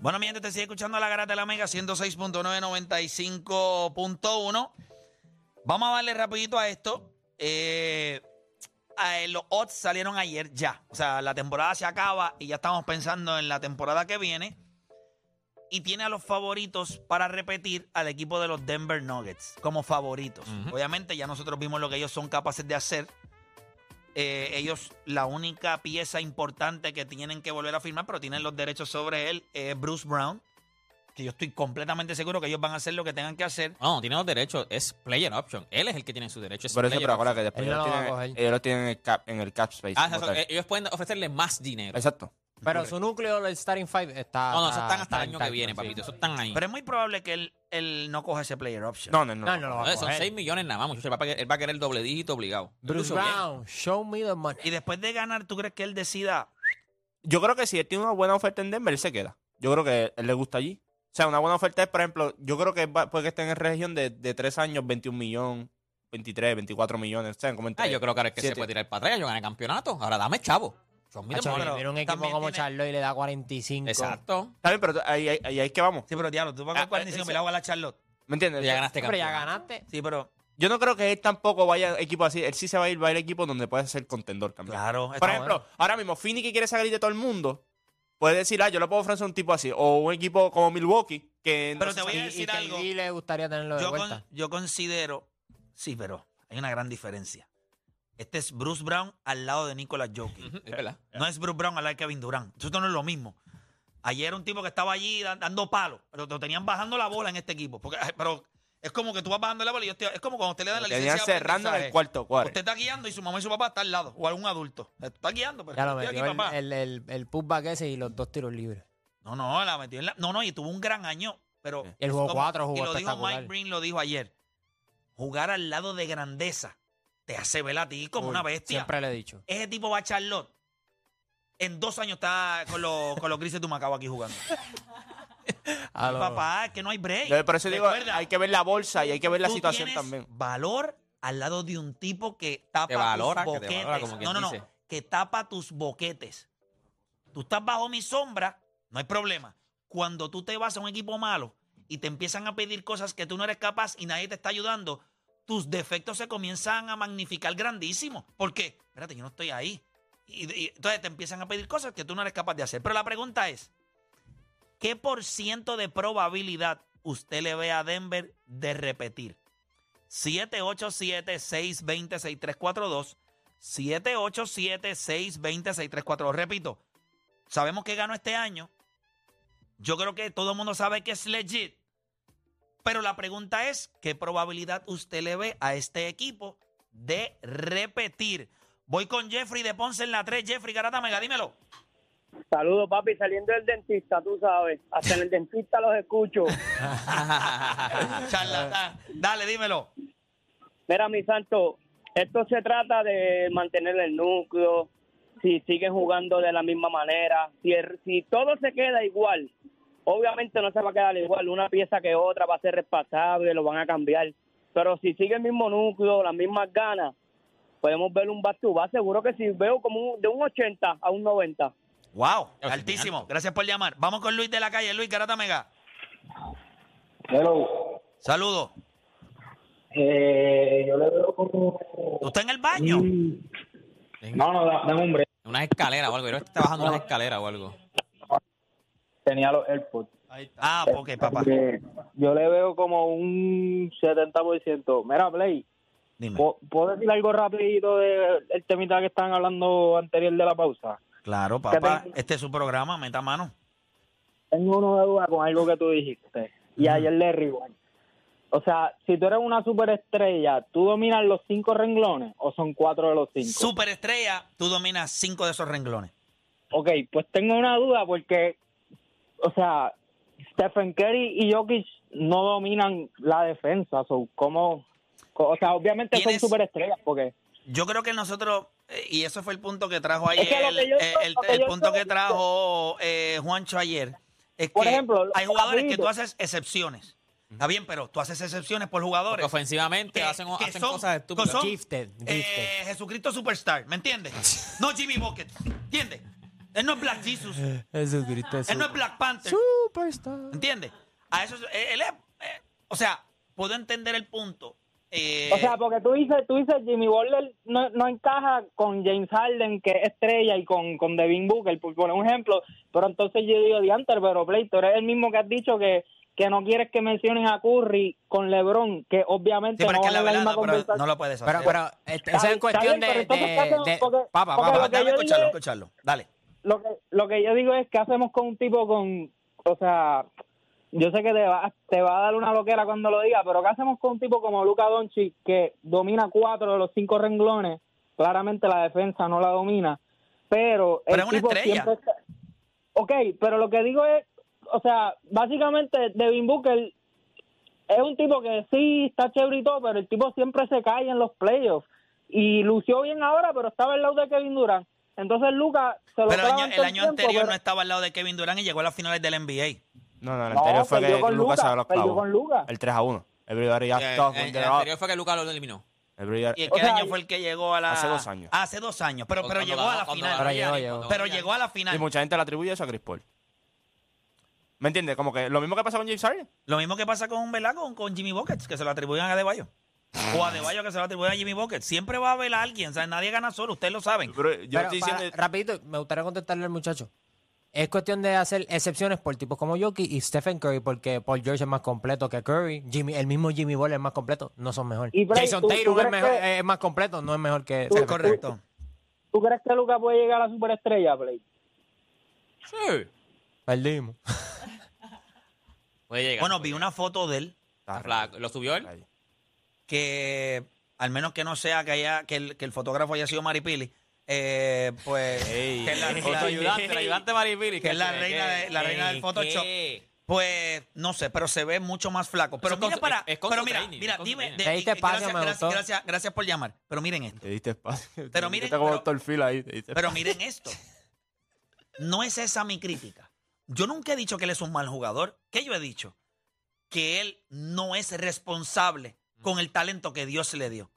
Bueno, mi gente, te sigue escuchando la garata de la Mega 106.995.1. Vamos a darle rapidito a esto. Eh, eh, los odds salieron ayer ya. O sea, la temporada se acaba y ya estamos pensando en la temporada que viene. Y tiene a los favoritos para repetir al equipo de los Denver Nuggets como favoritos. Obviamente ya nosotros vimos lo que ellos son capaces de hacer. Eh, ellos, la única pieza importante que tienen que volver a firmar, pero tienen los derechos sobre él, es Bruce Brown. Que yo estoy completamente seguro que ellos van a hacer lo que tengan que hacer. No, no tiene los derechos, es player option. Él es el que tiene su derecho. Es Por eso, pero ahora que después ellos, lo tienen, coger. ellos lo tienen en el cap, en el cap space. Ah, exacto, ellos pueden ofrecerle más dinero. Exacto. Pero su núcleo, el starting five, está. No, no, eso está- están hasta el año que viene, papito. sí. Eso están ahí. Pero es muy probable que él, él no coja ese player option. No, no, no. No, no lo va a son coger. 6 millones nada más, muchachos. Él va a pagar- Él va a querer el doble dígito obligado. Bruce Incluso bien. Brown, show me the money. Y después de ganar, ¿tú crees que él decida? Yo creo que si él tiene una buena oferta en Denver, él se queda. Yo creo que él le gusta allí. O sea, una buena oferta es, por ejemplo, yo creo que va- puede que esté en región de, de 3 años, 21 millones, 23, 24 millones. O sea, como Ah, entre- yo creo que ahora es que se Siete. puede tirar para atrás. Yo gané campeonato. Ahora dame chavo. Son mil Hacho, un equipo también como tiene- Charlotte y le da 45. Exacto. Está bien, pero ahí, ahí, ahí es que vamos. Sí, pero diablo, tú vas a Ah, 45 ese- mil agua a la Charlotte. ¿Me entiendes? Ya ganaste Pero ya ganaste. Sí, pero Yo no creo que él tampoco vaya a equipo así. Él sí se va a ir, va a ir a equipo donde puede ser contendor también. claro. Por ejemplo, bueno. ahora mismo, Fini que quiere salir de todo el mundo, puede decir, ah, yo le puedo ofrecer un tipo así. O un equipo como Milwaukee, que no Pero te voy a decir y que algo. Lee le gustaría tenerlo de yo, con- vuelta. yo considero. Sí, pero hay una gran diferencia. Este es Bruce Brown al lado de Nicolas Jokic. Es verdad. No es Bruce Brown al lado de Kevin Durant. Esto no es lo mismo. Ayer era un tipo que estaba allí dan- dando palos, pero lo tenían bajando la bola en este equipo. Porque, pero es como que tú vas bajando la bola y yo estoy- es como cuando usted le dan la Tenían licencia de cerrando en el cuarto cuadro. Usted está guiando y su mamá y su papá están al lado, o algún adulto. Está guiando, pero Ya lo estoy metió aquí, el, papá. el, el, el putback ese y los dos tiros libres. No, no, la metió en la. No, no, y tuvo un gran año. Pero. Y el juego como- cuatro jugó Y lo dijo. Mike Green, lo dijo ayer. Jugar al lado de grandeza te hace ver a ti como Uy, una bestia. Siempre le he dicho. Ese tipo va a Charlotte. En dos años está con los, con los grises de Macao aquí jugando. A lo- Papá, es que no hay break. Yo por eso digo, Recuerda, hay que ver la bolsa y hay que ver la tú situación también. Valor al lado de un tipo que tapa Te valora, tus que te boquetes. valora, como quien no, no, no. dice. Que tapa tus boquetes. Tú estás bajo mi sombra, no hay problema. Cuando tú te vas a un equipo malo y te empiezan a pedir cosas que tú no eres capaz y nadie te está ayudando, tus defectos se comienzan a magnificar grandísimo. ¿Por qué? Espérate, yo no estoy ahí. Y, y entonces te empiezan a pedir cosas que tú no eres capaz de hacer. Pero la pregunta es, ¿qué por ciento de probabilidad usted le ve a Denver de repetir? 787-620-6342. 787-620-6342. Repito, sabemos que ganó este año. Yo creo que todo el mundo sabe que es legit. Pero la pregunta es, ¿qué probabilidad usted le ve a este equipo de repetir? Voy con Jeffrey de Ponce en la 3. Jeffrey Garata Mega, dímelo. Saludos, papi, saliendo del dentista, tú sabes. Hasta en el dentista los escucho. Charlatán. Dale, dímelo. Mira, mi santo, esto se trata de mantener el núcleo, si siguen jugando de la misma manera, si, el- si todo se queda igual, obviamente no se va a quedar igual, una pieza que otra va a ser responsable, lo van a cambiar, pero si sigue el mismo núcleo, las mismas ganas, podemos ver un back to back, seguro que si veo como un- de un 80 a un 90. Wow, es altísimo. Gracias por llamar. Vamos con Luis de la calle. Luis Garata Mega. Pero Saludos. eh, yo le veo como. ¿Tú estás en el baño? No, no, da- dame un break. Unas escaleras o algo. Yo creo que está bajando unas escaleras o algo. Tenía los AirPods. Ah, ok, papá. Eh, yo le veo como un 70%. Mira, Play, Dime. ¿puedo ¿puedo decir algo rapidito del el temita que estaban hablando anterior de la pausa? Claro, papá. te- Este es su programa, meta mano. Tengo una duda con algo que tú dijiste. Y ayer le rewind. O sea, si tú eres una superestrella, ¿tú dominas los cinco renglones o son cuatro de los cinco? Superestrella, tú dominas cinco de esos renglones. Ok, pues tengo una duda porque, o sea, Stephen Curry y Jokic no dominan la defensa. So, ¿cómo? O sea, obviamente son superestrellas porque Yo creo que nosotros, eh, y eso fue el punto que trajo ayer, Es que lo que yo- eh, el, punto que trajo eh, Juancho ayer, es Por que ejemplo, hay jugadores que tú haces excepciones. Está bien, pero tú haces excepciones por Porque jugadores. ofensivamente que- hacen, que hacen son- cosas estúpidas. son, Gifted, eh. Jesucristo Superstar, ¿me entiendes? No Jimmy Bucket, ¿entiendes? Él no es Black Jesus, él no es Black Panther, Superstar. ¿entiendes? A eso, él, él es, eh, o sea, puedo entender el punto. eh, O sea, porque tú dices, tú dices Jimmy Butler no, no encaja con James Harden, que es estrella, y con, con Devin Booker, por poner un ejemplo. Pero entonces yo digo, Dianter, pero Play, tú eres el mismo que has dicho que, que no quieres que menciones a Curry con LeBron, que obviamente sí, pero no es la en la misma verdad, no, conversación. no lo puedes hacer. Pero, pero este, esa es bien, cuestión bien, de, pero entonces, ¿qué de, de- Porque- Papá, papá. escucharlo, escucharlo. Dale. Lo que lo que yo digo es que hacemos con un tipo con o sea yo sé que te va, te va a dar una loquera cuando lo diga pero qué hacemos con un tipo como Luca Doncic que domina cuatro de los cinco renglones claramente la defensa no la domina pero el Pero es una tipo estrella. siempre está- Ok, pero lo que digo es o sea básicamente Devin Booker es un tipo que sí está chévere y todo pero el tipo siempre se cae en los playoffs. Y lució bien ahora pero estaba al lado de Kevin Durant entonces Luca se lo Pero el año, el año tiempo, anterior pero- no estaba al lado de Kevin Durant y llegó a las finales del NBA. No, no, el No, anterior fue que con Lucas se clavó. con Luka. El 3 a 1. Everybody asked off el, el anterior fue que Lucas lo eliminó. ¿Y en O qué sea, año fue el que llegó a la...? Hace dos años. Hace dos años, pero, pero llegó a la final. Pero llegó, llegó. Pero llegó a la final. Y mucha gente le atribuye eso a Chris Paul. ¿Me entiendes? Como que lo mismo que pasa con James Harden. Lo mismo que pasa con, ¿verdad? con, con Jimmy Buckets, que se lo atribuyen a Adebayo. O a Adebayo que se lo atribuyen a Jimmy Buckets. Siempre va a haber a alguien. O sea, nadie gana solo, ustedes lo saben. Pero yo Pero estoy para- diciendo... rapidito, me gustaría contestarle al muchacho. Es cuestión de hacer excepciones por tipos como Jokic y Stephen Curry, porque Paul George es más completo que Curry. Jimmy, el mismo Jimmy Butler es más completo, no son mejor. Y Bray, Jason ¿tú- tú Tatum es, crees mejor- que- es más completo, no es mejor que Es Stephen Curry. correcto. ¿Tú crees que Luca puede llegar a la superestrella, Play? Sí. Perdimos. Puede llegar. Bueno, vi una foto de él Está flaco. ¿Lo subió él? Que, al menos que no sea que, haya, que, el, que el fotógrafo haya sido Maripili, eh, pues... Ey. que es la, ayudante, el ayudante Maripili. que es la reina de- la reina del Photoshop. Pues no sé, pero se ve mucho más flaco. Pero mira para. es- es con pero mira, training, dime. de- Te diste espacio, gracias, me gracias, gustó. gracias, gracias por llamar. Pero miren esto. Te diste espacio. Pero Te miren, pero- ahí. te diste Pero miren esto. No es esa mi crítica. Yo nunca he dicho que él es un mal jugador. ¿Qué yo he dicho? Que él no es responsable con el talento que Dios le dio.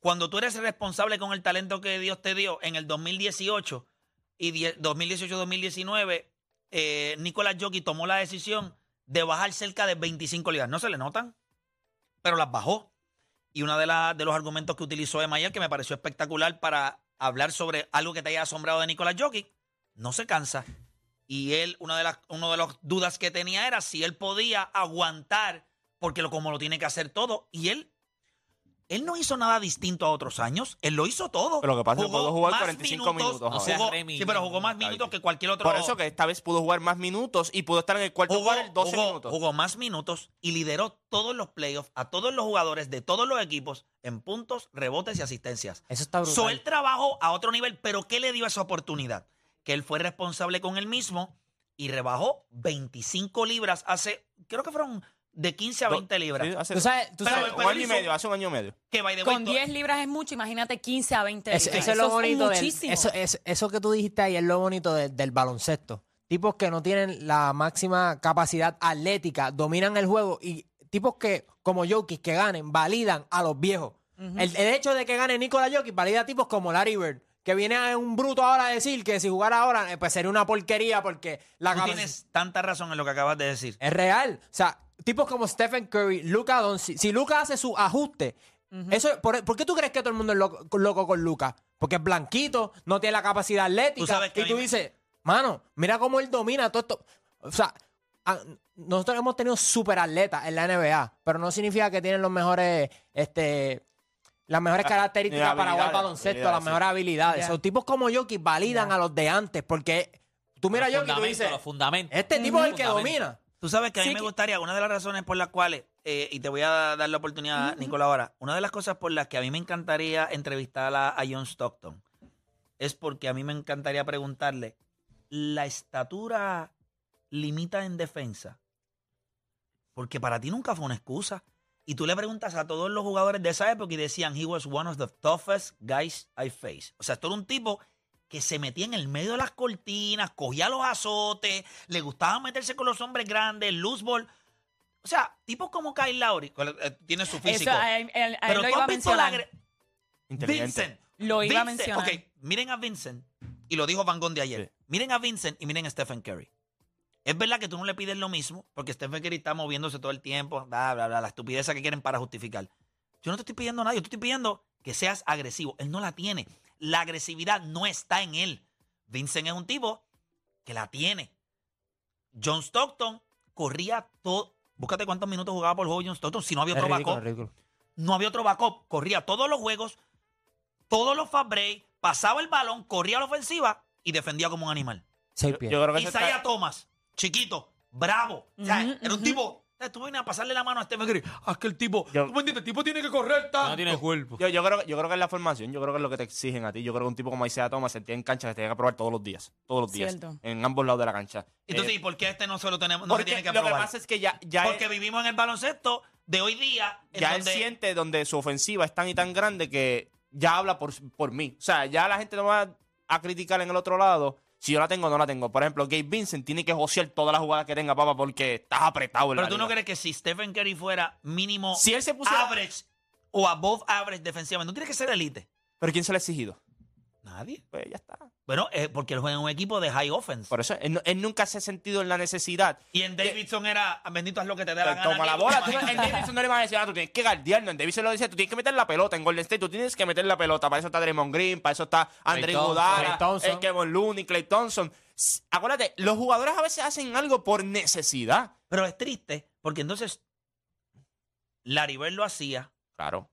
Cuando tú eres responsable con el talento que Dios te dio en el 2018 y die- 2018-2019, eh, Nicolás Jockey tomó la decisión de bajar cerca de 25 libras. No se le notan, pero las bajó. Y uno de, la- de los argumentos que utilizó Emma ayer, que me pareció espectacular para hablar sobre algo que te haya asombrado de Nicolás Jokic, no se cansa. Y él, una de las uno de las dudas que tenía era si él podía aguantar, porque lo, como lo tiene que hacer todo. Y él, él no hizo nada distinto a otros años. Él lo hizo todo. Pero lo que pasa es que pudo jugar más 45 minutos No seas jugó- sí, pero jugó más minutos que cualquier otro. Por eso que esta vez pudo jugar más minutos y pudo estar en el cuarto jugó, lugar 12 jugó- minutos. jugó más minutos y lideró todos los playoffs a todos los jugadores de todos los equipos en puntos, rebotes y asistencias. Eso está brutal. So, él trabajó a otro nivel, pero ¿qué le dio esa oportunidad? Que él fue responsable con él mismo y rebajó 25 libras hace, creo que fueron de 15 a Do- 20 libras. Sí, hace Tú sabes, tú Pero- sabes- un año y medio, hace un año y medio. Que by the way, Con to- 10 libras es mucho, imagínate 15 a 20 Eso, libras. eso es lo bonito del- muchísimo. eso, que tú dijiste ahí es lo bonito de- del baloncesto. Tipos que no tienen la máxima capacidad atlética, dominan el juego y tipos que, como Jokic, que ganen, validan a los viejos. el, el hecho de que gane Nikola Jokic valida a tipos como Larry Bird, que viene a un bruto ahora a decir que si jugara ahora, eh, pues sería una porquería porque la tú tienes tanta razón en lo que acabas de decir. es real. O sea, tipos como Stephen Curry, Luca Doncic, si Luca hace su ajuste, eso, por, ¿por qué tú crees que todo el mundo es loco, loco con Luca? Porque es blanquito, no tiene la capacidad atlética. Tú sabes que y tú dices, mano, mira cómo él domina todo esto. O sea, a- nosotros hemos tenido super atletas en la NBA, pero no significa que tienen los mejores, este, las mejores características para jugar baloncesto, las mejores habilidades. Ya. Son tipos como Jokic validan a los de antes, porque tú miras a Jokic y tú dices, este tipo es el que domina. Tú sabes que a mí Sí, me gustaría, una de las razones por las cuales, eh, y te voy a dar la oportunidad, Nicolás, ahora, una de las cosas por las que a mí me encantaría entrevistar a, a John Stockton es porque a mí me encantaría preguntarle, ¿la estatura limita en defensa, porque para ti nunca fue una excusa. Y tú le preguntas a todos los jugadores de esa época y decían, he was one of the toughest guys I faced. O sea, esto era un tipo que se metía en el medio de las cortinas, cogía los azotes, le gustaba meterse con los hombres grandes, loose ball. O sea, tipos como Kyle Lowry, eh, tiene su físico. Eso, a él- él- a él pero lo tú iba a mencionar. Vincent. Lo iba a Vincent, mencionar. Ok, miren a Vincent, y lo dijo Van Gogh de ayer. Sí. Miren a Vincent y miren a Stephen Curry. Es verdad que tú no le pides lo mismo, porque Stephen Curry está moviéndose todo el tiempo, bla, bla, bla, la estupidez que quieren para justificar. Yo no te estoy pidiendo nada, yo te estoy pidiendo que seas agresivo. Él no la tiene. La agresividad no está en él. Vincent es un tipo que la tiene. John Stockton corría todo. Búscate cuántos minutos jugaba por juego John Stockton si no había otro ridículo, backup ridículo. no había otro backup. Corría todos los juegos, todos los fast break, pasaba el balón, corría a la ofensiva y defendía como un animal. Seis Yo, pies. yo creo que Isaiah está- Thomas, chiquito, bravo. O sea, era un tipo. Tú vienes a pasarle la mano a Stephen Curry. Ah, es que el tipo. Yo- ¿Tú me entiendes? El tipo tiene que correr tanto. No tiene cuerpo. Yo, yo creo, yo creo que es la formación, yo creo que es lo que te exigen a ti. Yo creo que un tipo como Isaiah Thomas se tiene en cancha que te tiene que probar todos los días. Todos los días. Cierto. En ambos lados de la cancha. Entonces, Eh, ¿y por qué este no se lo tenemos? No se tiene que lo que probar? pasa es que ya, ya, Porque vivimos en el baloncesto de hoy día. ya él siente donde su ofensiva es tan y tan grande que ya habla por, por mí. O sea, ya la gente no va a criticar en el otro lado. Si yo la tengo o no la tengo. Por ejemplo, Gabe Vincent tiene que josear todas las jugadas que tenga, papá, porque estás apretado en Pero la tú no crees que si Stephen Curry fuera mínimo Si él se pusiera... average o above average defensivamente, no tiene que ser elite. ¿Pero quién se le ha exigido? Nadie. Pues ya está. Bueno, eh, porque él juega en un equipo de high offense. Por eso, él, nunca se ha sentido en la necesidad Y en Davidson era, bendito es lo que te dé la Pues gana. toma la bola. Tú en Davidson no le van a decir, ah, tú tienes que guardiarlo. En Davidson lo dice, tú tienes que meter la pelota. En Golden State tú tienes que meter la pelota. Para eso está Draymond Green, para eso está Andre Iguodala, el Kevin Looney, Clay Thompson. Acuérdate, los jugadores a veces hacen algo por necesidad. Pero es triste, porque entonces Larry Bird lo hacía, Claro,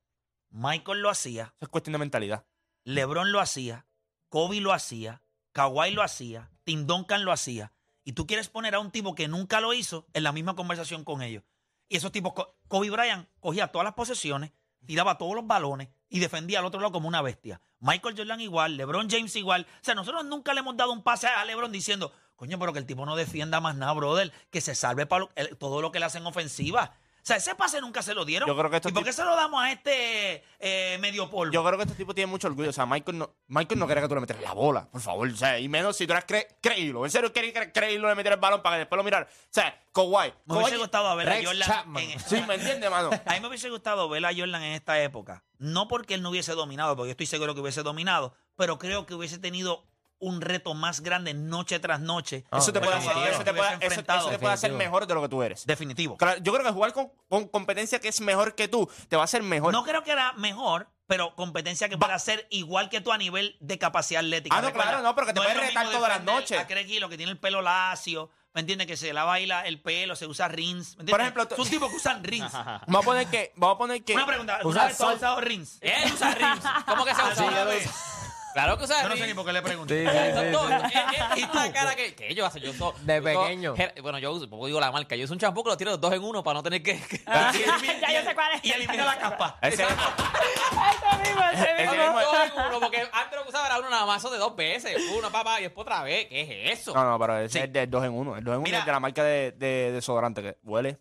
Michael lo hacía, eso es cuestión de mentalidad. LeBron lo hacía, Kobe lo hacía, Kawhi lo hacía, Tim Duncan lo hacía. Y tú quieres poner a un tipo que nunca lo hizo en la misma conversación con ellos. Y esos tipos, Kobe Bryant cogía todas las posesiones, tiraba todos los balones y defendía al otro lado como una bestia. Michael Jordan igual, LeBron James igual. O sea, nosotros nunca le hemos dado un pase a LeBron diciendo, coño, pero que el tipo no defienda más nada, brother, que se salve para todo lo que le hacen ofensiva. O sea, ese pase nunca se lo dieron. Yo creo que estos ¿Y por qué se lo damos a este eh, medio polvo? Yo creo que este tipo tiene mucho orgullo. O sea, Michael no, Michael no quiere que tú le metas la bola, por favor. O sea, y menos si tú eres cre creílo. En serio, quiere cre creílo de meter el balón para que después lo mirar. O sea, Kawhi. Me hubiese gustado ver a Jordan. Chapman. en- Sí, ¿me entiendes, mano? A mí me hubiese gustado ver a Jordan en esta época. No porque él no hubiese dominado, porque yo estoy seguro que hubiese dominado, pero creo que hubiese tenido un reto más grande noche tras noche. Ah, Eso te puede hacer, eso te puede, eso- eso te puede hacer mejor de lo que tú eres. Definitivo. Claro, yo creo que jugar con, con competencia que es mejor que tú te va a hacer mejor. No creo que era mejor, pero competencia que pueda ser igual que tú a nivel de capacidad atlética. Ah, no, Recuerda, claro, no, pero que te es puedes lo retar todas las noches. A Craig Hill, que tiene el pelo lacio, ¿me entiendes? Que se lava ahí la- el pelo, se usa rins. ¿me entiendes? Por ejemplo, tú- es un tipo que usan rins. Vamos a poner que, vamos a poner que. Una pregunta, Usa ¿una vez tú has sol. usado rins? Él usa rims. ¿Cómo que se Ah, usa? Claro. Que usa Yo no sé ni por qué le pregunto. Sí, sí, sí, es todo. sí. Eh, es una cara que, que yo hace, yo so- De pequeño. Bueno, yo uso, digo la marca, yo uso un champú que lo tiro dos en uno para no tener que. que- Y elimina- Ya yo sé cuál es. Y elimina la capa. Ese- Ese mismo, ese Ese mismo. mismo- dos en uno, porque antes lo que usaba era uno nada más eso de dos veces. Uno, papá, y después otra vez. ¿Qué es eso? No, no, pero ese Sí. es del 2 en 1. El 2 en 1 Mira. es de la marca de, de desodorante que huele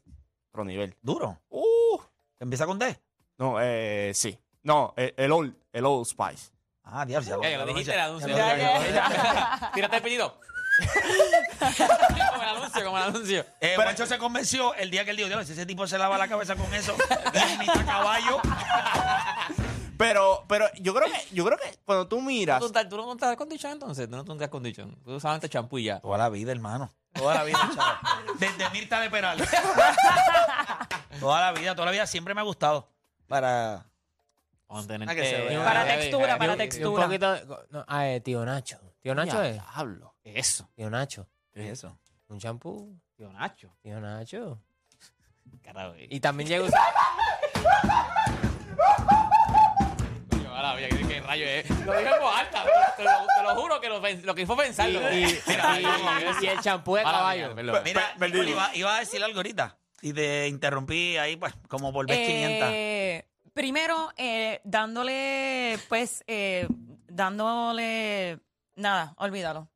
otro nivel. Duro. Uh, Empieza con D. no, eh, sí. No, el, el Old, el Old Spice. Ah, diablo. ya Ya, ya lo ya dijiste el anuncio. ya lo- Ya, ya lo- ya. Tírate el pedido. como el anuncio, como el anuncio. Eh, Juancho se convenció el día que él dijo, Dios, si ese tipo se lava la cabeza con eso, ni está caballo. Pero, pero yo creo que, yo creo que cuando tú miras. ¿Tú, tú no montas condition entonces? ¿Tú no montas condition? Tú usabas antes champú y ya. Toda la vida, hermano. Toda la vida, chaval. Desde Mirta de Peral. toda la vida, toda la vida siempre me ha gustado. Para. Vamos a tener Ah, que. Para textura, para. Y un textura. poquito. No, ah, eh, tío Nacho. Tío Nacho es. Diablo. Eso. Tío Nacho. ¿Qué es eso? Un champú. Tío Nacho. Tío Nacho. Carajo. eh. Y también llega. Coño. Lo dije en voz alta. Te lo, te lo juro que lo, pen- lo que fue Y, pensarlo. y- y- y el champú de caballo. Mira. Nicole, iba, iba a decir algo ahorita. Y te interrumpí ahí, pues, como por vez 500. Primero, eh, dándole, pues, eh, dándole, nada, olvídalo.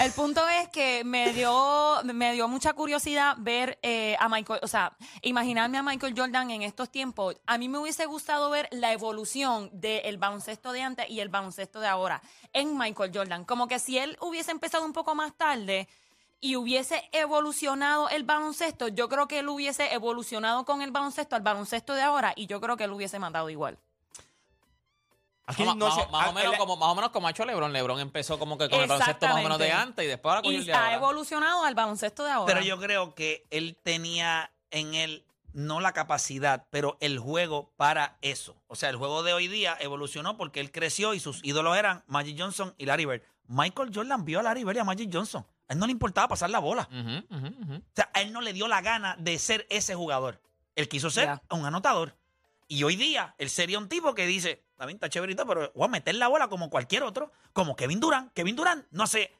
El punto es que me dio, me dio mucha curiosidad ver eh, a Michael, o sea, imaginarme a Michael Jordan en estos tiempos. A mí me hubiese gustado ver la evolución del baloncesto de antes y el baloncesto de ahora en Michael Jordan. Como que si él hubiese empezado un poco más tarde y hubiese evolucionado el baloncesto, yo creo que él hubiese evolucionado con el baloncesto al baloncesto de ahora y yo creo que él hubiese matado igual. Aquí Más, no más- sé, más o menos el- como, más o menos como ha hecho LeBron. LeBron empezó como que con el baloncesto más o menos de antes y después ahora con el de ha ahora. evolucionado al baloncesto de ahora. Pero yo creo que él tenía en él no la capacidad, pero el juego para eso. O sea, el juego de hoy día evolucionó porque él creció y sus ídolos eran Magic Johnson y Larry Bird. Michael Jordan vio a Larry Bird y a Magic Johnson. A él no le importaba pasar la bola. O sea, a él no le dio la gana de ser ese jugador. Él quiso ser un anotador. Y hoy día, él sería un tipo que dice, también está chéverito, pero voy a meter la bola como cualquier otro, como Kevin Durant. Kevin Durant, no sé,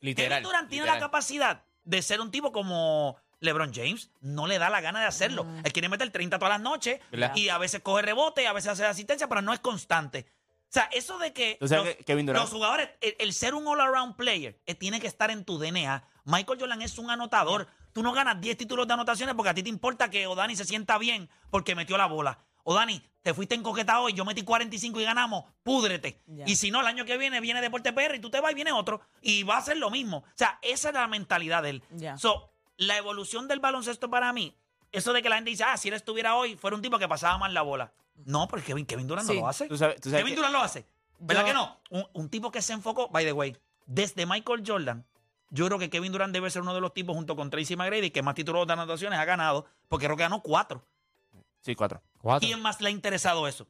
Literal. Kevin Durant tiene literal. la capacidad de ser un tipo como LeBron James. No le da la gana de hacerlo. Mm. Él quiere meter 30 todas las noches ¿Verdad? y a veces coge rebote, a veces hace asistencia, pero no es constante. O sea, eso de que, Tú sabes los, que Kevin Durant- los jugadores, el, el ser un all-around player, eh, tiene que estar en tu DNA. Michael Jordan es un anotador. Tú no ganas 10 títulos de anotaciones porque a ti te importa que Odani se sienta bien porque metió la bola. Odani, te fuiste encoquetado hoy, yo metí 45 y ganamos, púdrete. Ya. Y si no, el año que viene viene Deporte PR y tú te vas y viene otro y va a ser lo mismo. O sea, esa es la mentalidad de él. Ya. So, la evolución del baloncesto para mí, eso de que la gente dice, ah, si él estuviera hoy, fuera un tipo que pasaba mal la bola. No, porque Kevin, Kevin Durant Sí. no lo hace. Tú sabes, tú sabes Kevin que- Durant lo hace. ¿Verdad Yo- que no? Un, un tipo que se enfocó, by the way, desde Michael Jordan, yo creo que Kevin Durant debe ser uno de los tipos junto con Tracy McGrady que más títulos de anotaciones ha ganado, porque creo que ganó cuatro. Sí, cuatro. ¿Quién más le ha interesado eso?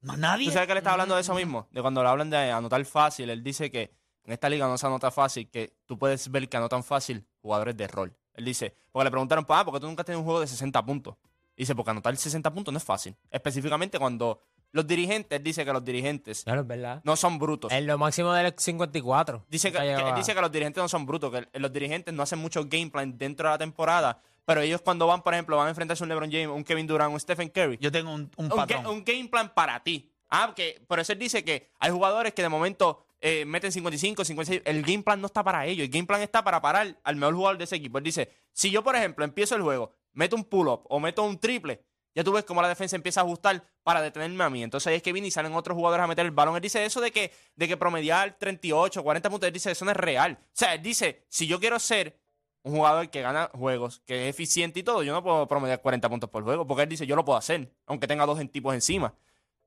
Más nadie. ¿Tú sabes que él está hablando de eso mismo? De cuando le hablan de anotar fácil, él dice que en esta liga no se anota fácil, que tú puedes ver que anotan fácil jugadores de rol. Él dice, porque le preguntaron, ah, ¿por qué tú nunca has tenido un juego de 60 puntos? Dice, porque anotar 60 puntos no es fácil. Específicamente cuando los dirigentes, dice que los dirigentes Claro, es verdad. no son brutos. En lo máximo del 54. Dice que, dice que los dirigentes no son brutos, que los dirigentes no hacen mucho game plan dentro de la temporada, pero ellos cuando van, por ejemplo, van a enfrentarse a un LeBron James, un Kevin Durant, un Stephen Curry, Yo tengo un, un un, patrón. ga- un game plan para ti. Ah, porque por eso él dice que hay jugadores que de momento eh, meten 55, 56. El game plan no está para ellos. El game plan está para parar al mejor jugador de ese equipo. Él dice, si yo, por ejemplo, empiezo el juego, meto un pull-up o meto un triple, ya tú ves cómo la defensa empieza a ajustar para detenerme a mí. Entonces ahí es que viene y salen otros jugadores a meter el balón. Él dice eso de que, de que promediar 38, 40 puntos, él dice eso no es real. O sea, él dice, si yo quiero ser un jugador que gana juegos, que es eficiente y todo, yo no puedo promediar 40 puntos por juego, porque él dice, yo lo puedo hacer, aunque tenga dos tipos encima.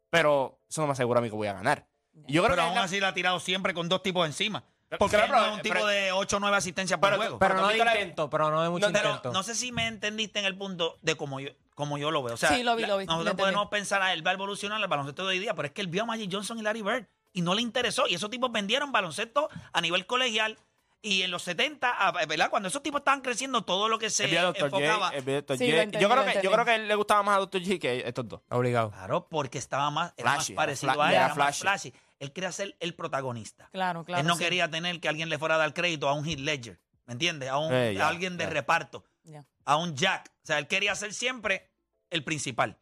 Pero eso no me asegura a mí que voy a ganar. Yo creo pero que aún la- así la ha tirado siempre con dos tipos encima. Porque él no pero- es un tipo pero- de 8 o 9 asistencias por pero- juego. Pero Pero no de intento, pero no de mucho No, pero intento. no sé si me entendiste en el punto de cómo yo, como yo lo veo. O sea, Sí, lo vi, la- lo vi, lo nosotros entendí. podemos pensar, a él va a evolucionar el baloncesto de hoy día, pero es que él vio a Magic Johnson y Larry Bird y no le interesó. Y esos tipos vendieron baloncesto a nivel colegial. Y en los 70, a- ¿verdad? Cuando esos tipos estaban creciendo, todo lo que se Dr. enfocaba. J, Dr. Sí, entendí, yo, creo lo que, yo entendí. creo que a él le gustaba más a Dr. J que estos dos. Obligado. Claro, porque estaba más, era Flashy, más parecido fla- a él, era era más flashy. flashy. Él quería ser el protagonista. Claro, claro. él no sí. quería tener que alguien le fuera a dar crédito a un Heath Ledger, ¿me entiendes? A, un, Eh, a alguien de reparto, a un Jack. O sea, él quería ser siempre el principal.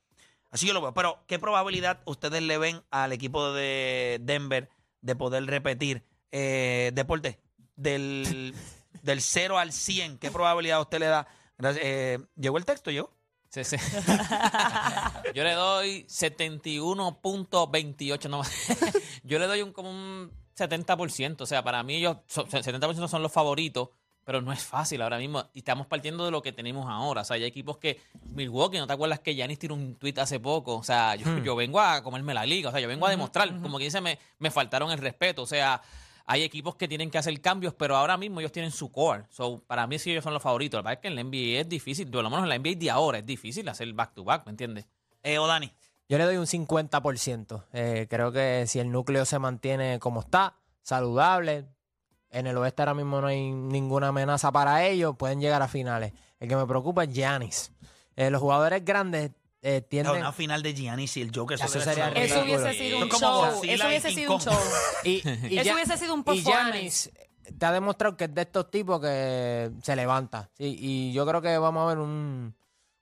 Así yo lo veo. Pero, ¿qué probabilidad ustedes le ven al equipo de Denver de poder repetir eh, deporte? Del, del 0 al 100, ¿qué probabilidad usted le da? Gracias. Eh, ¿Llegó el texto, yo? Sí, sí. Yo le doy 71.28. No, yo le doy un, como un 70%. O sea, para mí ellos, son- 70% son los favoritos, pero no es fácil ahora mismo. Y estamos partiendo de lo que tenemos ahora. O sea, hay equipos que, Milwaukee, ¿no te acuerdas que Giannis tiró un tweet hace poco? O sea, yo, yo vengo a comerme la liga. O sea, yo vengo a demostrar. Como que dice, me, me faltaron el respeto. O sea, hay equipos que tienen que hacer cambios, pero ahora mismo ellos tienen su core. So, para mí sí ellos son los favoritos. La verdad es que en la NBA es difícil, por lo menos en la NBA de ahora es difícil hacer back to back, ¿me entiendes? Eh, o Dani. Yo le doy un 50%. Eh, creo que si el núcleo se mantiene como está, saludable, en el oeste ahora mismo no hay ninguna amenaza para ellos, pueden llegar a finales. El que me preocupa es Giannis. Eh, los jugadores grandes eh, tienden... Una final de Giannis y el Joker. Eso debe sería ser Eso ridículo. hubiese sido un es como show. Godzilla Eso y hubiese King sido un Kong. show. Y, y Eso Ya- hubiese sido un Y performance. Giannis te ha demostrado que es de estos tipos que se levanta. Sí, y yo creo que vamos a ver un,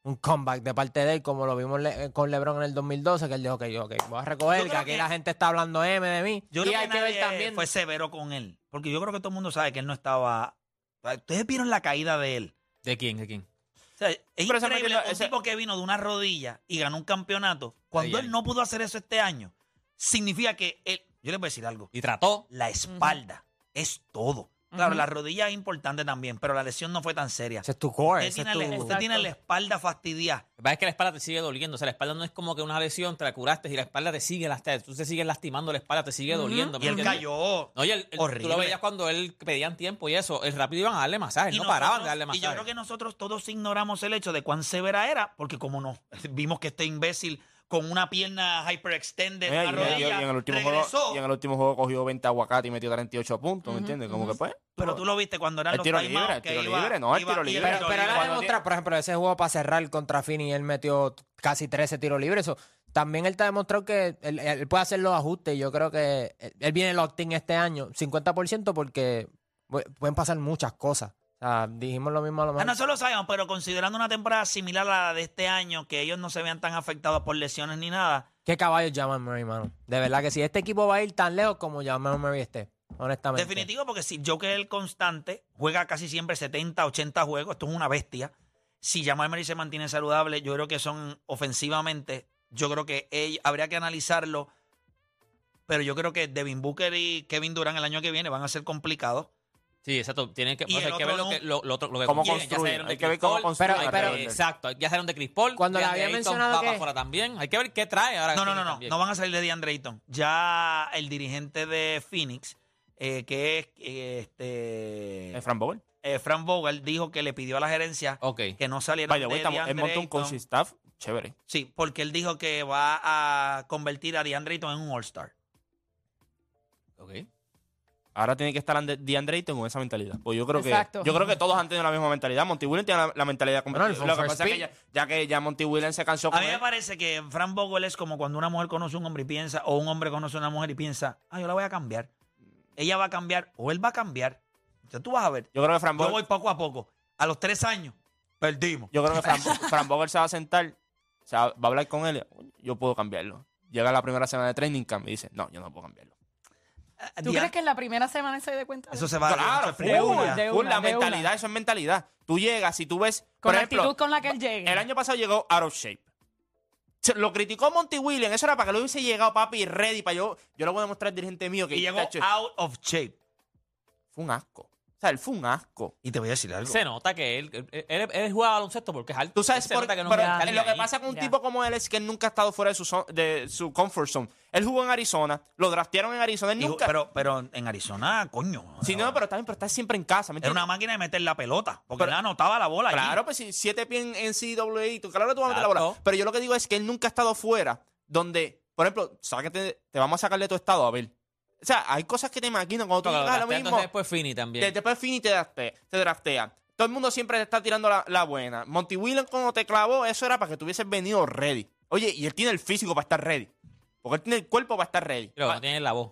un comeback de parte de él, como lo vimos le- con LeBron en el 2012, que él dijo que yo, ok, voy a recoger, que creo aquí que- la gente está hablando M de mí. Yo y creo hay que, que ver nadie también. fue severo con él. Porque yo creo que todo el mundo sabe que él no estaba. Ustedes vieron la caída de él. ¿De quién? ¿De quién? O sea, es Pero increíble un tipo que vino de una rodilla y ganó un campeonato. Cuando Ay, él ay. no pudo hacer eso este año, significa que él. Yo les voy a decir algo. Y trató. La espalda es todo. Claro, la rodilla es importante también, pero la lesión no fue tan seria. Ese es tu core. Usted ese tiene, es la, tu- usted tiene la espalda fastidiada. Lo que pasa es que la espalda te sigue doliendo. O sea, la espalda no es como que una lesión, te la curaste y la espalda te sigue lastimando. Tú te sigues lastimando la espalda, te sigue doliendo. ¿me Y él entiendes? cayó. No, y el- el- tú horrible. lo veías cuando él pedían tiempo y eso. El rápido iban a darle masajes. Y No nosotros- paraban de darle Y masajes. yo creo que nosotros todos ignoramos el hecho de cuán severa era, porque como no, vimos que este imbécil con una pierna hyperextended, Mira, una y, y- rodilla, y en el último regresó. juego, y en el último juego cogió 20 aguacate y metió 38 puntos, ¿me entiendes? Como que pues. Pero tú lo viste cuando eran El los tiro libre, el tiro iba- libre, no, el iba- tiro libre. Pero, pero ha demostrado, por ejemplo, ese juego para cerrar contra Fini, él metió casi 13 tiros libres. Eso, también él te ha demostrado que él, él puede hacer los ajustes. Yo creo que él, él viene locked in este año, 50%, porque pu- pueden pasar muchas cosas. O sea, dijimos lo mismo a lo Ah, mejor. nosotros lo sabemos, pero considerando una temporada similar a la de este año, que ellos no se vean tan afectados por lesiones ni nada, ¿Qué caballo Jamal Murray, mano? De verdad que si este equipo va a ir tan lejos como Jamal Murray esté, honestamente. definitivo, porque si Joker el constante juega casi siempre 70, 80 juegos, esto es una bestia. Si Jamal Murray se mantiene saludable, yo creo que son ofensivamente, yo creo que él- habría que analizarlo, pero yo creo que Devin Booker y Kevin Durant el año que viene van a ser complicados. Sí, exacto. Tienen que, Y pues, hay que ver otro lo no- que, lo, lo otro- lo que Cómo construyen, hay que ver Chris cómo Paul, construyen de él. Exacto. Ya salieron de Chris Paul. Cuando le DeAndre había mencionado va que- para afuera también. Hay que ver qué trae ahora. No, no, no, no, no van a salir de DeAndre Ayton. Ya el dirigente de Phoenix, eh, que es eh, este Eh, Fran Bogle. eh, Frank Vogel, dijo que le pidió a la gerencia que no the way, de estamos- él montó un coaching staff chévere. Sí, porque él dijo que va a convertir a DeAndre Ayton en un All-Star. Ok. Ahora tiene que estar DeAndre Ayton con esa mentalidad. Pues yo creo Exacto. que yo creo que todos han tenido la misma mentalidad. Monty Williams tiene la, la mentalidad Bueno, fue Lo que pasa es que ya, que ya Monty Williams se cansó A con mí me él. parece que Frank Vogel es como cuando una mujer conoce a un hombre y piensa, o un hombre conoce a una mujer y piensa, ah, yo la voy a cambiar. Ella va a cambiar, o él va a cambiar. Entonces tú vas a ver. Yo creo que Fran Yo Bogle, voy poco a poco. A los tres años, perdimos. yo creo que Fran, Fran Bogle se va a sentar, se va, va a hablar con él. Yo puedo cambiarlo. Llega la primera semana de training camp y dice, no, yo no puedo cambiarlo. ¿Tú crees que en la primera semana se dé cuenta? de Eso se va Claro, a full, de una, de full, una, la de una. mentalidad, eso es mentalidad. Tú llegas, si tú ves, Con por la ejemplo, actitud con la que él llegue. el año pasado llegó out of shape. Lo criticó Monty Williams, eso era para que lo hubiese llegado papi ready, para yo, yo le voy a demostrar al dirigente mío que Y llegó out of shape. fue un asco. O sea, él fue un asco. Y te voy a decir algo. Se nota que él, él, él, él juega baloncesto porque es alto. Tú sabes, por, que no pero lo que ahí. pasa con un Ya. tipo como él es que él nunca ha estado fuera de su, zon- de su comfort zone. Él jugó en Arizona, lo draftearon en Arizona, él Y nunca... pero, pero en Arizona, coño. sí, no, pero también pero está siempre en casa, ¿me Era una máquina de meter la pelota. Porque Pero- él anotaba la bola. allí. Claro, pues si siete pies en NCAA, tú claro que tú vas a meter la bola. Pero yo lo que digo es que él nunca ha estado fuera, donde, por ejemplo, sácate, te vamos a sacar de tu estado a ver. O sea, hay cosas que te imaginas cuando tú Claro, llegas a lo mismo. después Fini también. de- Después Fini te draftea, te draftea. Todo el mundo siempre te está tirando la, la buena. Monty Williams cuando te clavó, eso era para que tú hubieses venido ready. Oye, y él tiene el físico para estar ready. Porque él tiene el cuerpo para estar ready. Pero Ah, no tiene la voz.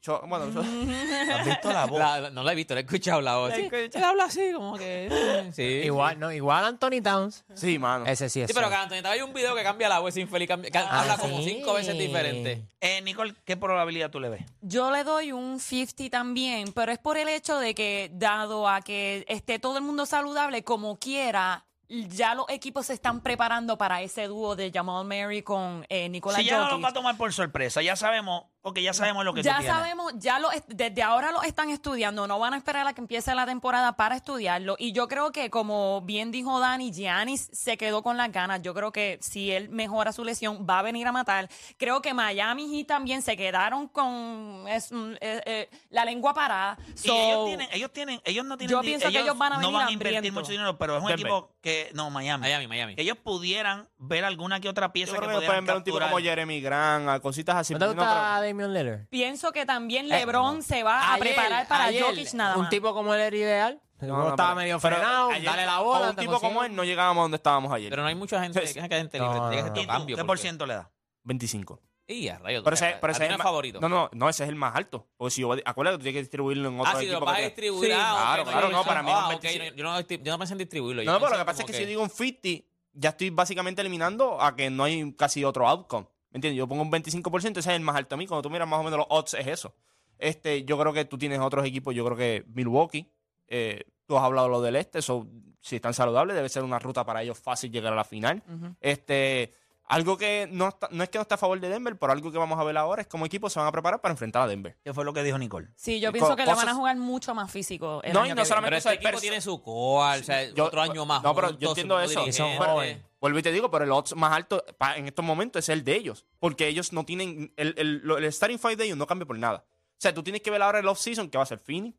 Cho- bueno, eso- ¿Has visto la voz? La- no la he visto, la he escuchado la voz. Sí, él habla así, como que. Sí. Igual, no, igual Anthony Towns. sí, mano. Ese sí es. Sí, pero suave. Antonio, hay un video que cambia la voz, infeliz, cambia- que Ah, habla como cinco veces diferente. Eh, Nicole, ¿qué probabilidad tú le ves? Yo le doy un 50 también, pero es por el hecho de que, dado a que esté todo el mundo saludable, como quiera, ya los equipos se están preparando para ese dúo de Jamal Murray con eh, Nicolás Si ya no lo Jokic. va a tomar por sorpresa, ya sabemos, porque ya sabemos lo que ya tú tienes. sabemos, ya lo est- desde ahora lo están estudiando, no van a esperar a que empiece la temporada para estudiarlo. Y yo creo que, como bien dijo Dani, Giannis se quedó con las ganas. Yo creo que si él mejora su lesión, va a venir a matar. Creo que Miami Heat también se quedaron con es, mm, eh, eh, la lengua parada. Y So, ellos tienen, ellos tienen, ellos no tienen. Yo di- pienso que ellos van a no venir van a invertir hambrientos. mucho dinero, pero es un Denver. equipo que no Miami. Miami, Miami. Que ellos pudieran ver alguna que otra Yo pieza creo que que pudieran pueden ver un tipo capturar. como Jeremy Grant, a cositas así. ¿No No, Damian Lillard? pienso que también Eh, LeBron se va a Ayer- preparar para ayer, Jokic nada Un más. tipo como él era ideal. No, Como no, estaba pero- medio frenado, ayer, dale la con bola. un tipo consigue. como él no llegábamos donde estábamos ayer. Pero no hay mucha gente, Sí, hay gente no, libre, no, que no. ser ¿Y otro cambio. ¿Qué por ciento le da? 25. Y a rayos. Pero ese, a- pero a ese ti es no el es favorito. No, no, no, ese es el más alto. Porque si yo, acuérdate, tú tienes que distribuirlo en otro Ah, sí, equipo. lo vas a que te- distribuir. Sí, ah, ok, claro, ok, claro, no, para mí Ah, es un ok, 25. no, yo, no, yo no pensé en distribuirlo. No, pero lo que pasa es como que si yo digo un 50, ya estoy básicamente eliminando a que no hay casi otro outcome. ¿Me entiendes? Yo pongo un 25%, ese es el más alto a mí. Cuando tú miras más o menos los odds, es eso. Este, yo creo que tú tienes otros equipos, yo creo que Milwaukee, eh, tú has hablado lo del este, so, si están saludables, debe ser una ruta para ellos fácil llegar a la final. Este, algo que no, está- no es que no esté a favor de Denver, pero algo que vamos a ver ahora es cómo equipos se van a preparar para enfrentar a Denver. ¿Qué fue lo que dijo Nicole? Sí, yo Co- pienso que la van a jugar mucho más físico. el No, año y no que solamente Pero eso, este el equipo tiene su coal, o sea, Yo- otro año más. No, pero yo entiendo eso. jóvenes. Vuelvo y te digo, pero el odds más alto pa- en estos momentos es el de ellos. Porque ellos no tienen. El, el, lo- el starting five de ellos no cambia por nada. O sea, tú tienes que ver ahora el off-season, que va a ser Phoenix,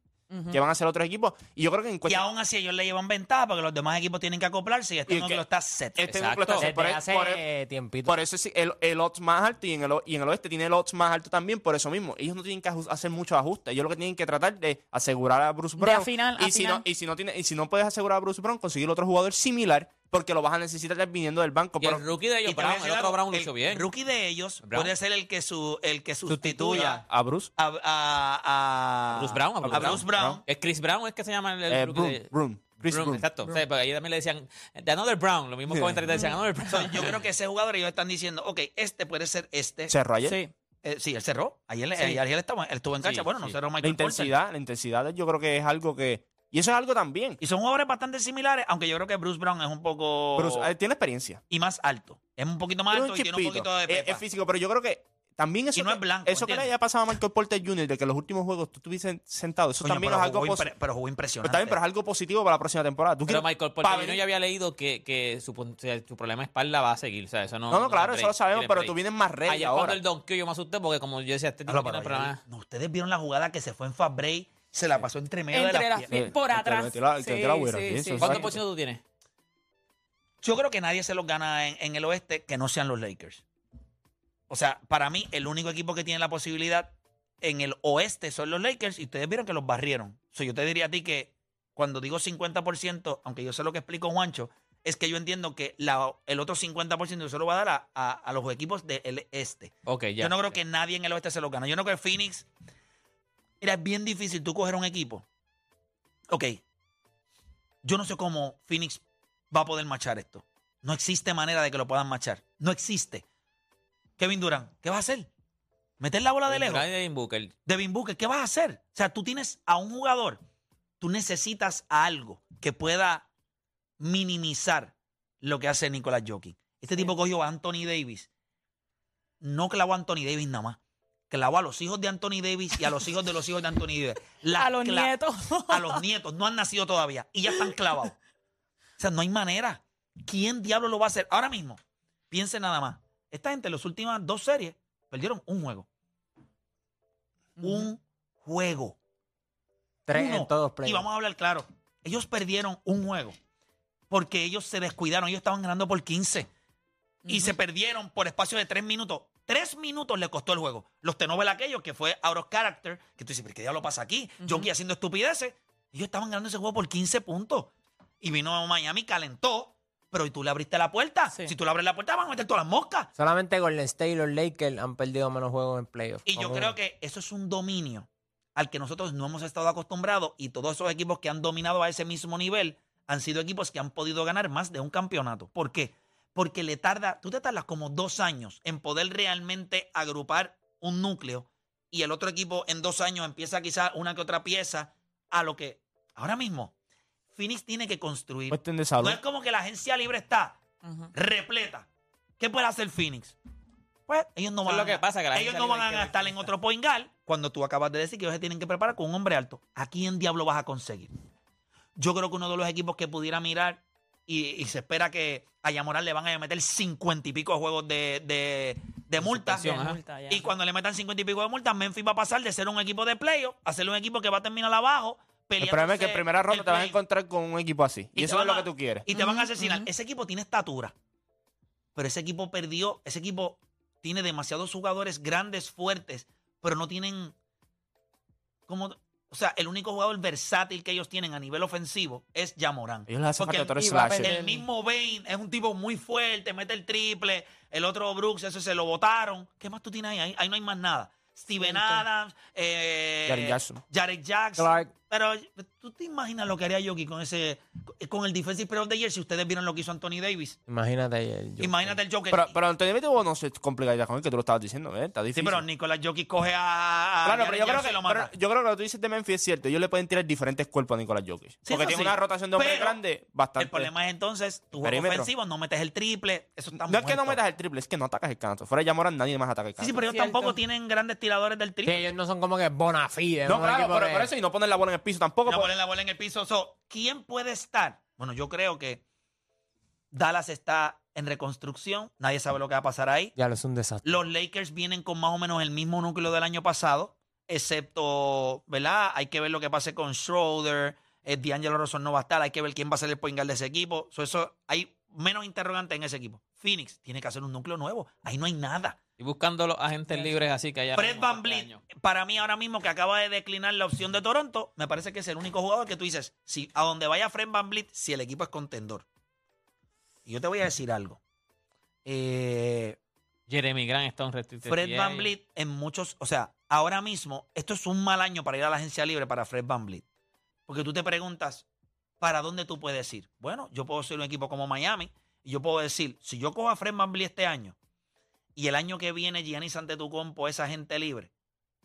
que van a ser otros equipos. Y yo creo que en Y cuestión. aún así ellos le llevan ventaja porque los demás equipos tienen que acoplarse y este Y núcleo está set. Este Exacto. núcleo está- Desde por, hace por- eh, tiempito. por eso es el, el odds más alto y en, el, o- y en el oeste tiene el odds más alto también, por eso mismo. Ellos no tienen que hacer muchos ajustes. Ellos lo que tienen que tratar de asegurar a Bruce De Brown. afinar, y, si no, y, si no tiene, y si no puedes asegurar a Bruce Brown, conseguir otro jugador similar, porque lo vas a necesitar viniendo del banco. Y el pero- rookie de ellos, Brown, el otro Brown el lució bien. rookie de ellos Brown. puede ser el que, su, el que Sustituya. a Bruce. a, a, a- Bruce Brown, a Bruce a Bruce Brown. Brown. Es Chris Brown, es que se llama el, el Eh, rookie Broom, de- Broom, Chris Broom. Exacto. O sea, porque ahí también le decían, The Another Brown, los mismos comentaristas decían, Another Brown. Yo creo que ese jugador ellos están diciendo, ok, este puede ser este. Cerró ayer. Sí. Eh, sí, él cerró. Ayer, Sí. ayer estaba, él estuvo en cancha. Sí, bueno, no cerró La Michael Porter. intensidad, la intensidad yo creo que es algo que... Y eso es algo también. Y son jugadores bastante similares, aunque yo creo que Bruce Brown es un poco... Bruce eh, tiene experiencia. y más alto. Es un poquito más alto y tiene un poquito de Es- pepa. es, físico, pero yo creo que también eso, Y no que, es blanco, eso que le haya pasado a Michael Porter Jr. de que en los últimos juegos tú estuviese sentado, eso Coño, también pero es algo positivo. pero jugó Pero, impresionante. también, pero es algo positivo para la próxima temporada. ¿Tú Pero Michael Porter Jr. ya había leído que, que su, pun- o sea, su problema de espalda va a seguir. O sea, eso no, No, no, claro, eso lo sabemos, pero tú vienes más ready Ayer ahora. cuando el donkeo yo me asusté porque como yo decía, este tipo pero no, ustedes vieron la jugada que se fue en fast break, se la pasó entre medio Entre de las las piernas. piernas. por atrás. metió la- el que Sí, metió la güera, sí, sí, sí, eso, sí. ¿Cuánto exacto. por ciento tú tienes? Yo creo que nadie se los gana en, en el oeste que no sean los Lakers. O sea, para mí, el único equipo que tiene la posibilidad en el oeste son los Lakers y ustedes vieron que los barrieron. O sea, yo te diría a ti que cuando digo 50%, aunque yo sé lo que explico Juancho, es que yo entiendo que la- el otro 50% yo se lo voy a dar a, a- a los equipos del este. Ok, ya. yo no creo que nadie en el oeste se lo gana. Yo no creo que Phoenix. Mira, es bien difícil tú coger un equipo. Ok. Yo no sé cómo Phoenix va a poder machar esto. No existe manera de que lo puedan machar. No existe. Kevin Durant, ¿qué vas a hacer? ¿Meter la bola de lejos? Devin Booker. Devin Booker, ¿qué vas a hacer? O sea, tú tienes a un jugador, tú necesitas a algo que pueda minimizar lo que hace Nicolás Jokic. Este tipo cogió a Anthony Davis. No clavó a Anthony Davis nada más. Clavó a los hijos de Anthony Davis y a los hijos de los hijos de Anthony Davis. La A los nietos. A los nietos. No han nacido todavía. Y ya están clavados. O sea, no hay manera. ¿Quién diablo lo va a hacer? Ahora mismo, piense nada más. Esta gente en las últimas dos series perdieron un juego. Un juego. Tres Uno. en todos Y playoffs. vamos a hablar claro. Ellos perdieron un juego porque ellos se descuidaron. Ellos estaban ganando por 15 y se perdieron por espacio de tres minutos. Tres minutos le costó el juego. Los Tenovel aquellos que fue out of character, que tú dices, ¿pero qué diablo pasa aquí? Jokic haciendo estupideces. Ellos estaban ganando ese juego por 15 puntos. Y vino Miami, calentó, pero ¿y tú le abriste la puerta? Sí. Si tú le abres la puerta, van a meter todas las moscas. Solamente Golden State y los Lakers han perdido menos juegos en playoffs. Y yo creo que eso es un dominio al que nosotros no hemos estado acostumbrados y todos esos equipos que han dominado a ese mismo nivel han sido equipos que han podido ganar más de un campeonato. ¿Por qué? Porque le tarda, tú te tardas como dos años en poder realmente agrupar un núcleo y el otro equipo en dos años empieza quizás una que otra pieza a lo que ahora mismo Phoenix tiene que construir. Salud. No es como que la agencia libre está repleta. ¿Qué puede hacer Phoenix? Pues ellos no van, es lo que a- pasa, que la ellos no van a que estar en otro poingal cuando tú acabas de decir que ellos se tienen que preparar con un hombre alto. ¿A quién diablo vas a conseguir? Yo creo que uno de los equipos que pudiera mirar y, y se espera que a Yamoral le van a meter cincuenta y pico de juegos de, de, de multa. suspensión, ajá. Multa. Y cuando le metan cincuenta y pico de multa, Memphis va a pasar de ser un equipo de playoff a ser un equipo que va a terminar abajo. El problema es que en primera ronda te vas a encontrar con un equipo así. Y, te eso no es lo a- que tú quieres. Y te van a asesinar. Ese equipo tiene estatura. Pero ese equipo perdió. Ese equipo tiene demasiados jugadores grandes, fuertes, pero no tienen. Como, o sea, el único jugador versátil que ellos tienen a nivel ofensivo es Yamorán. Ellos les hacen Porque falta el- slasher. mismo Bane es un tipo muy fuerte, mete el triple. El otro Brooks, eso se lo votaron. ¿Qué más tú tienes ahí? Ahí, ahí no hay más nada. Steven. Adams, eh, Jared Jackson. Jared Jackson. Clark. Pero tú te imaginas lo que haría Jokic con ese con el Defensive Player of the Year si ustedes vieron lo que hizo Anthony Davis. Imagínate el Jokic. Imagínate el Joker. Pero, pero Antonio Davis tuvo no sé complicadillas con él, que tú lo estabas diciendo, ¿eh? Está sí, pero Nicolás Jokic coge a, a Claro, Jaren pero yo creo, que, lo pero mata. yo creo que lo que tú dices de Memphis es cierto. Ellos le pueden tirar diferentes cuerpos a Nicolás Jokic. Sí, porque tiene sí. una rotación de hombres Pero grande bastante. El problema es entonces tu juego Perímetro. ofensivo, no metes el triple, eso está no es que no metas el triple, es que no atacas el canasto. Fuera de Yamoran nadie más ataca el Sí, canasto. sí, pero ellos Cierto. tampoco tienen grandes tiradores del Sí, triple. ellos no son como que bona fide. no, claro, que- por eso y no ponen la bola en el piso tampoco. no por- ponen la bola en el piso. So, ¿Quién puede estar? Bueno, yo creo que Dallas está en reconstrucción. Nadie sabe lo que va a pasar ahí. Ya lo es un desastre. Los Lakers vienen con más o menos el mismo núcleo del año pasado, excepto, ¿verdad? Hay que ver lo que pase con Schroeder. Eh, D'Angelo Rosso no va a estar. Hay que ver quién va a ser el point guard de ese equipo. So, eso hay menos interrogantes en ese equipo. Phoenix tiene que hacer un núcleo nuevo. Ahí no hay nada. Y buscando los agentes libres así que haya. Fred Van Vliet, para mí ahora mismo que acaba de declinar la opción de Toronto, me parece que es el único jugador que tú dices, si a donde vaya Fred Van Vliet, si el equipo es contendor. Y yo te voy a decir algo. Eh, Jeremy Grant está un restricted Fred Van. Vliet en muchos, o sea, ahora mismo esto es un mal año para ir a la agencia libre para Fred Van Vliet. Porque tú te preguntas, ¿para dónde tú puedes ir? Bueno, yo puedo ser un equipo como Miami y yo puedo decir, si yo cojo a Fred Van Vliet este año y el año que viene Giannis Antetokounmpo es agente libre,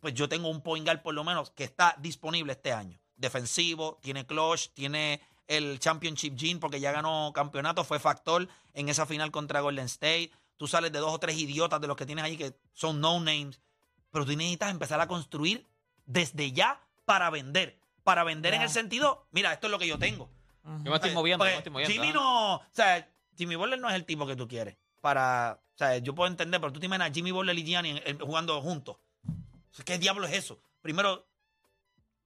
pues yo tengo un point guard por lo menos que está disponible este año. Defensivo, tiene clutch, tiene el Championship Gene porque ya ganó campeonato, fue factor en esa final contra Golden State. Tú sales de dos o tres idiotas de los que tienes ahí que son no names, pero tú necesitas empezar a construir desde ya para vender. Para vender en el sentido, mira, esto es lo que yo tengo. Yo me estoy moviendo, yo me Porque estoy moviendo. Jimmy ah. no, o sea, Jimmy Butler no es el tipo que tú quieres. Para, o sea, yo puedo entender, pero tú te imaginas a Jimmy Butler y Gianni jugando juntos. ¿Qué diablo es eso? Primero,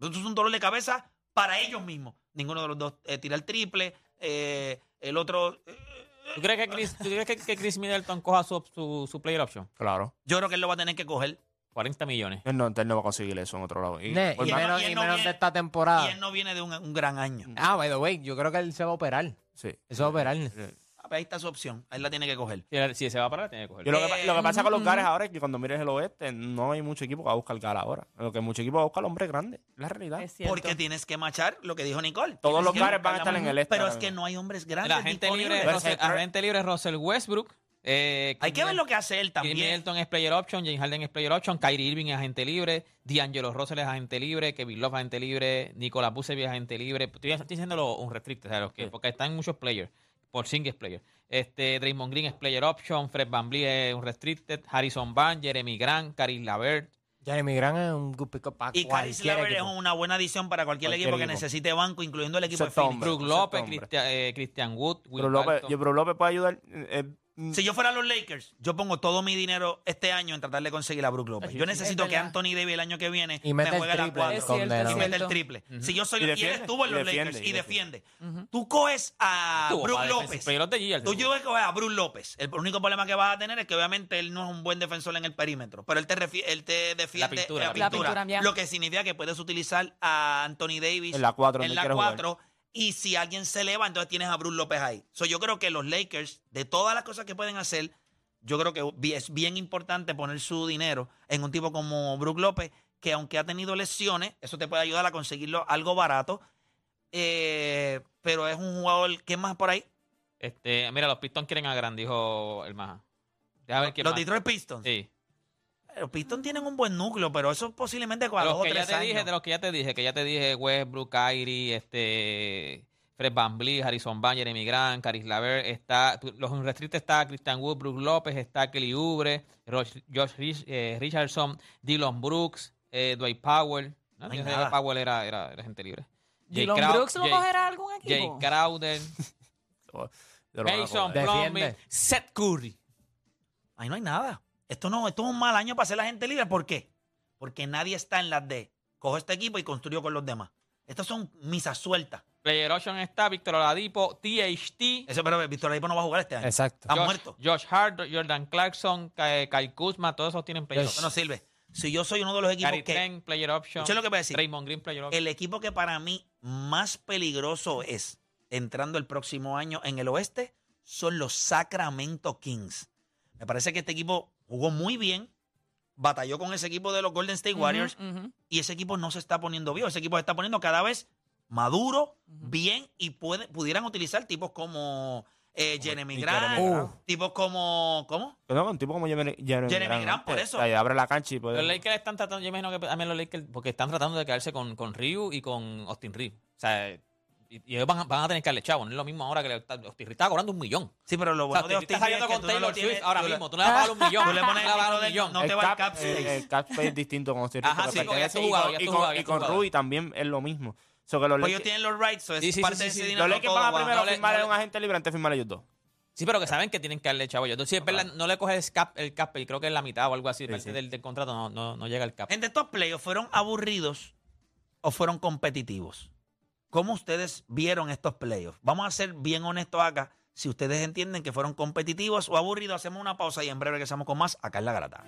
esto es un dolor de cabeza para ellos mismos. Ninguno de los dos eh, tira el triple. eh, el otro, eh, ¿Tú crees que Chris, tú crees que, que Chris Middleton coja su, su, su player option? Claro. yo creo que él lo va a tener que coger. 40 millones. Él no, él no va a conseguir eso en otro lado. Y, Ne, no- menos, y él y no menos viene- de esta temporada. Y él no viene de un, un gran año. Ah, by the way, yo creo que él se va a operar. sí. Él se va a operar. Ah, pues Ahí está su opción. Ahí la tiene que coger. Si, se va a parar, tiene que coger. Yo lo, que, pa- Eh, lo que pasa con los ujú. gares ahora es que cuando mires el oeste, no hay mucho equipo que va a buscar gar ahora. Lo que mucho equipo va a buscar hombre grande. Es la realidad. Es cierto. Porque tienes que machar lo que dijo Nicole. Todos los gares van a la estar en el este Pero es que no hay hombres El grandes agente libre, disponibles. Pero Russell, pero- agente libre Russell Westbrook. Eh, Hay que ver lo que hace él también. Middleton es player option, James Harden es player option, Kyrie Irving es agente libre, D'Angelo Russell es agente libre, Kevin Love es agente libre, Nicolás Vucevic es agente libre. Estoy, estoy diciéndolo un restricted, o sea, los que, Sí. porque están muchos players. Por es player. Este, Draymond Green es player option, Fred Van es un restricted, Harrison Barnes, Jeremy Grant, Caris Lavert. Jeremy Grant es un good pick up para Y Caris Lever es equipo. una buena adición para cualquier, Cualquier equipo que equipo. necesite banco, incluyendo el equipo de Phoenix. Brook López. Christian, eh, Christian Wood, Will López, yo, López puede ayudar. eh, Si yo fuera los Lakers, yo pongo todo mi dinero este año en tratar de conseguir a Brook López. Sí, Yo sí. necesito Es que verdad. Anthony Davis el año que viene Y me mete el juegue la triple, cuatro. Y es mete el triple. Si yo soy Y y, él defiende, estuvo en y los defiende, Lakers y y defiende. Tú coges a Brook López. Tú yo coges a Brook López. El único problema que vas a tener es que obviamente él no es un buen defensor en el perímetro, pero él te, refi- él te defiende La pintura, la la pintura, pintura, ya. lo que significa que puedes utilizar a Anthony Davis En la cuatro, en donde la quieres jugar. 4 y si alguien se eleva, entonces tienes a Brook López ahí. So, yo creo que los Lakers, de todas las cosas que pueden hacer, yo creo que es bien importante poner su dinero en un tipo como Brook López, que aunque ha tenido lesiones, eso te puede ayudar a conseguirlo algo barato. Eh, pero es un jugador, ¿qué más por ahí? Este, mira, los Pistons quieren a Grant, dijo el Maja. Déjame ver quién Los más. Detroit Pistons. Sí. Los Pistons tienen un buen núcleo, pero eso posiblemente De con dos los o ya te años. dije, de los que ya te dije, que ya te dije, Westbrook, Kyrie, este, Fred Van Harrison Van, Jeremy Grant, Caris Laver, está, los unrestricted está Christian Wood, Brook López, está Kelly Oubre, Rosh- Josh Rich- eh, Richardson, Dylan Brooks, eh, Dwight Powell. No, nada. Powell era, era, era gente libre. Jay Dylan Crow- Brooks no Jay- cogerá algún Jay equipo. Crowder, lo van a Mason. Plumlee, Seth Curry. Ahí no hay nada. Esto no, esto es un mal año para ser la gente libre. ¿Por qué? Porque nadie está en las de cojo este equipo y construyo con los demás. Estas son misas sueltas. Player Option está Víctor Oladipo, THT, Eso, pero Víctor Oladipo no va a jugar este año. Exacto. Está Josh, muerto. Josh Hart, Jordan Clarkson, Kai Kyle Kuzma, todos esos tienen player Eso no sirve. Si yo soy uno de los equipos Gary que... Trent, player option. Lo que voy a decir. Raymond Green, player option. El equipo que para mí más peligroso es entrando el próximo año en el oeste son los Sacramento Kings. Me parece que este equipo jugó muy bien, batalló con ese equipo de los Golden State Warriors y ese equipo no se está poniendo viejo. Ese equipo se está poniendo cada vez maduro, bien y puede, pudieran utilizar tipos como eh, Jeremy Grant, Jeremy tipos como. ¿Cómo? No, un tipo como Jeremy, Jeremy, Jeremy Grant, por eh, eso. ahí abre la cancha y puede. Los Lakers están tratando, yo imagino que también los Lakers, porque están tratando de quedarse con, con Ryu y con Austin Reeves. O sea, y, y ellos van, a- van a tener que darle chavo. No es lo mismo ahora que le, Reeves está cobrando un millón. Sí, pero lo O sea, bueno de está es que saliendo con Taylor Swift ahora mismo. Tú le vas a pagar un millón. Tú le pones un millón. no te va el cap space. el cap space es distinto con Austin Ajá, sí, y tú con, jugabas, y ya tú con jugabas. Rui también es lo mismo. So que los Pues ellos tienen los rights, so es Sí, sí, parte sí, de ese dinero. los Lakers van a primero No firmar a un agente libre antes de firmar a ellos dos. Sí, pero que saben que tienen que darle chavo. Yo, si es verdad, no le coges el cap, el cap y creo que es la mitad o algo así. parte sí. Del, del contrato no, no, no llega el cap. Gente, estos playoffs fueron aburridos o fueron competitivos. ¿Cómo ustedes vieron estos playoffs? Vamos a ser bien honestos acá. Si ustedes entienden que fueron competitivos o aburridos, hacemos una pausa y en breve regresamos con más acá en La Grata.